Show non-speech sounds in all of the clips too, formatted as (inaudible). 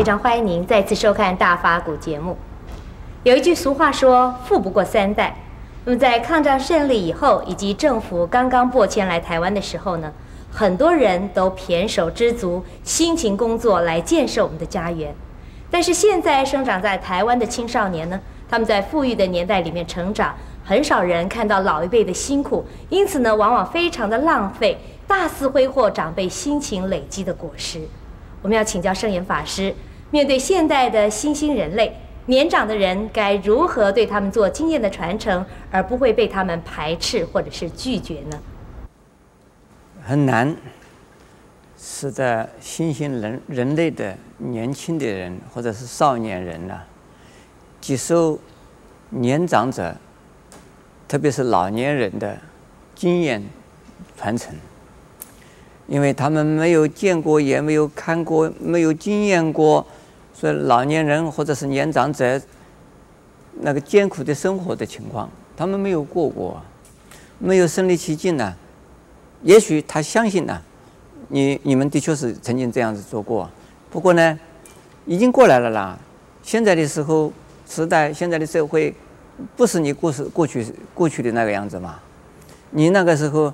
非常欢迎您再次收看《大法古》节目。有一句俗话说：“富不过三代。”那么在抗战胜利以后，以及政府刚刚拨迁来台湾的时候呢，很多人都胼手胝足，辛勤工作来建设我们的家园。但是现在生长在台湾的青少年呢，他们在富裕的年代里面成长，很少人看到老一辈的辛苦，因此呢，往往非常的浪费，大肆挥霍长辈辛勤累积的果实。我们要请教圣严法师，面对现代的新兴人类，年长的人该如何对他们做经验的传承，而不会被他们排斥或者是拒绝呢？很难，使得新兴人人类的年轻的人或者是少年人呢，接受年长者，特别是老年人的经验传承。因为他们没有见过，也没有看过，没有经验过，所以老年人或者是年长者那个艰苦的生活的情况，他们没有过过，没有身临其境呢。也许他相信呢，你你们的确是曾经这样子做过，不过呢，已经过来了啦。现在的时候，时代，现在的社会，不是你过去过去过去的那个样子嘛。你那个时候。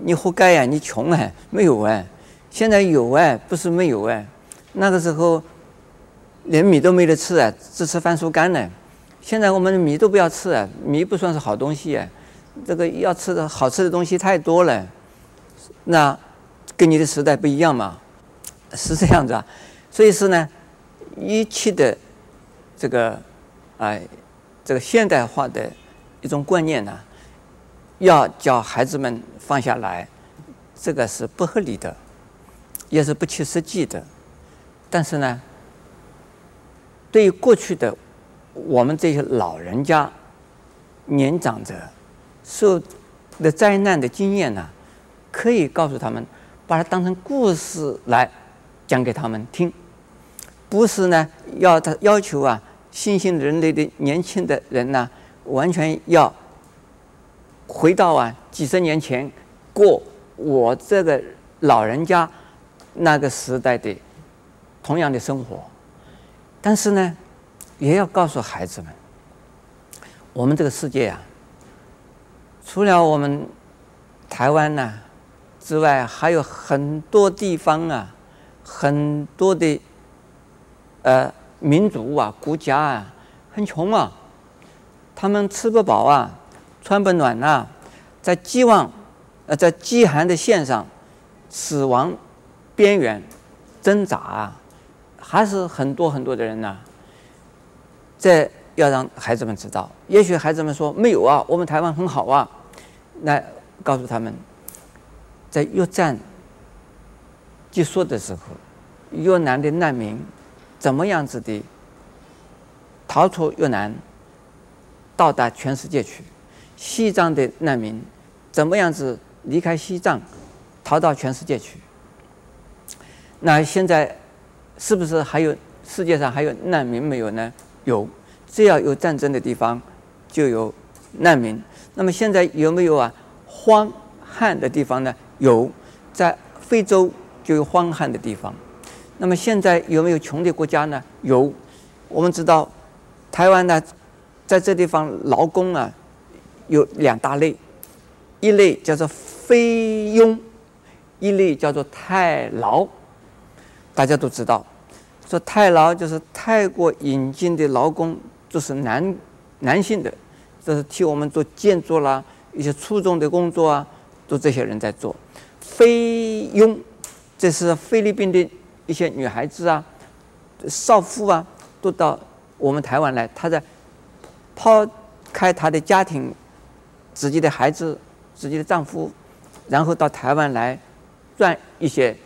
你活该呀！你穷哎，没有哎，现在有哎，不是没有哎。那个时候连米都没得吃啊，只吃番薯干呢。现在我们的米都不要吃啊，米不算是好东西哎。这个要吃的好吃的东西太多了，那跟你的时代不一样嘛，是这样子啊。所以是呢，一切的这个哎，这个现代化的一种观念呢。要教孩子们放下来，这个是不合理的，也是不切实际的。但是呢，对于过去的我们这些老人家、年长者受的灾难的经验呢，可以告诉他们，把它当成故事来讲给他们听，不是呢要他要求啊新兴人类的年轻的人呢完全要。回到啊几十年前，过我这个老人家那个时代的同样的生活，但是呢，也要告诉孩子们，我们这个世界啊，除了我们台湾呐之外，还有很多地方啊，很多的呃民族啊、国家啊，很穷啊，他们吃不饱啊。穿不暖呐、在饥望，呃，在饥寒的线上，死亡边缘挣扎啊，还是很多很多的人呐、啊。这要让孩子们知道，也许孩子们说没有啊，我们台湾很好啊。那告诉他们，在越战结束的时候，越南的难民怎么样子的逃出越南，到达全世界去。西藏的难民怎么样子离开西藏，逃到全世界去？那现在是不是还有世界上还有难民没有呢？有，只要有战争的地方就有难民。那么现在有没有啊荒旱的地方呢？有，在非洲就有荒旱的地方。那么现在有没有穷的国家呢？有，我们知道台湾呢，在这地方劳工啊。有两大类，一类叫做非佣，一类叫做泰劳。大家都知道，说泰劳就是泰国引进的劳工，就是男男性的，就是替我们做建筑啦，一些粗重的工作啊，都这些人在做。菲佣，这是菲律宾的一些女孩子啊，少妇啊，都到我们台湾来，她在抛开她的家庭。自己的孩子，自己的丈夫，然后到台湾来赚一些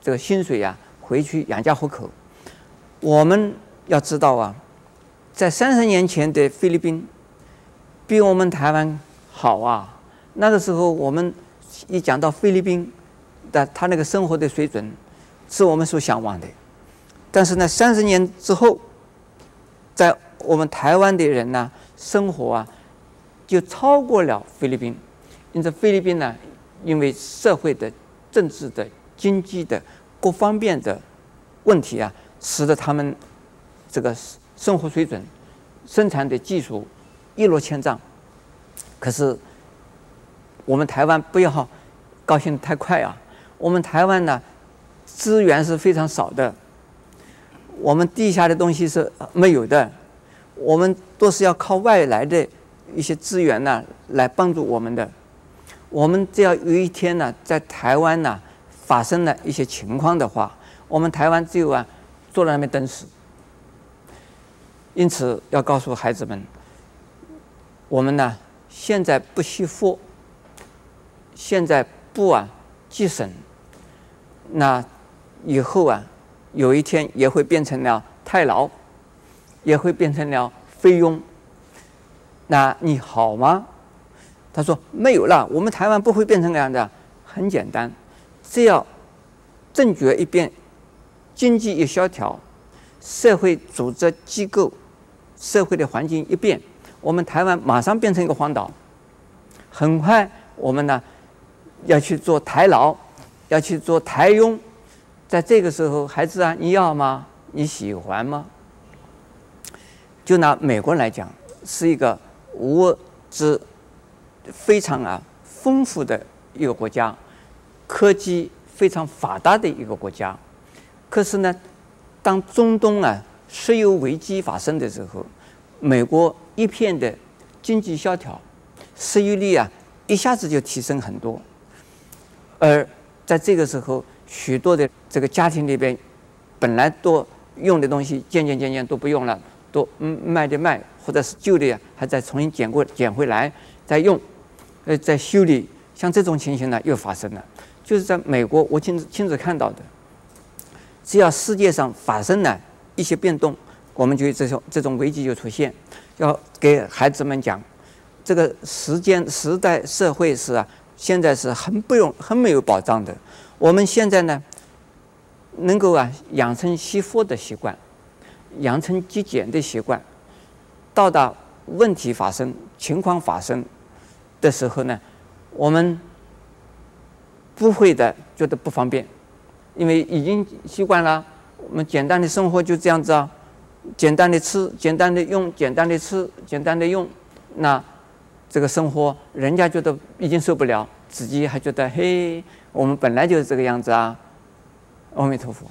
这个薪水呀、回去养家糊口。我们要知道啊，在三十年前的菲律宾，比我们台湾好啊。那个时候，我们一讲到菲律宾的他那个生活的水准，是我们所向往的。但是呢，三十年之后，在我们台湾的人呢、生活啊。就超过了菲律宾，因此菲律宾呢，因为社会的、政治的、经济的各方面的问题啊，使得他们这个生活水准、生产的技术一落千丈。可是我们台湾不要 (laughs) 高兴太快啊！我们台湾呢，资源是非常少的，我们地下的东西是没有的，我们都是要靠外来的一些资源呢来帮助我们的。我们只要有一天呢，在台湾呢发生了一些情况的话，我们台湾只有啊坐在那边等死。因此要告诉孩子们，我们呢现在不惜福，现在不啊积省，那以后啊有一天也会变成了太劳，也会变成了菲佣。那你好吗？他说没有了，我们台湾不会变成这样的。很简单，只要政局一变，经济一萧条，社会组织机构、社会的环境一变，我们台湾马上变成一个荒岛。很快，我们呢要去做台劳，要去做台佣。在这个时候，孩子啊，你要吗？你喜欢吗？就拿美国来讲，是一个物质。非常啊丰富的一个国家，科技非常发达的一个国家。可是呢，当中东啊石油危机发生的时候，美国一片的经济萧条，失业率啊一下子就提升很多。而在这个时候，许多的这个家庭里边，本来都用的东西，渐渐渐渐都不用了，都卖的卖，或者是旧的呀还在重新捡过捡回来再用。呃，在修理，像这种情形呢，又发生了。就是在美国，我亲自亲自看到的。只要世界上发生了一些变动，我们就这种这种危机就出现。要给孩子们讲，这个时间时代社会是啊，现在是很不用很没有保障的。我们现在呢，能够啊养成惜福的习惯，养成节俭的习惯，到达问题发生、情况发生。的时候呢，我们不会的觉得不方便，因为已经习惯了。我们简单的生活就这样子啊，简单的吃，简单的用，简单的吃，简单的用。那这个生活，人家觉得已经受不了，自己还觉得嘿，我们本来就是这个样子啊。阿弥陀佛。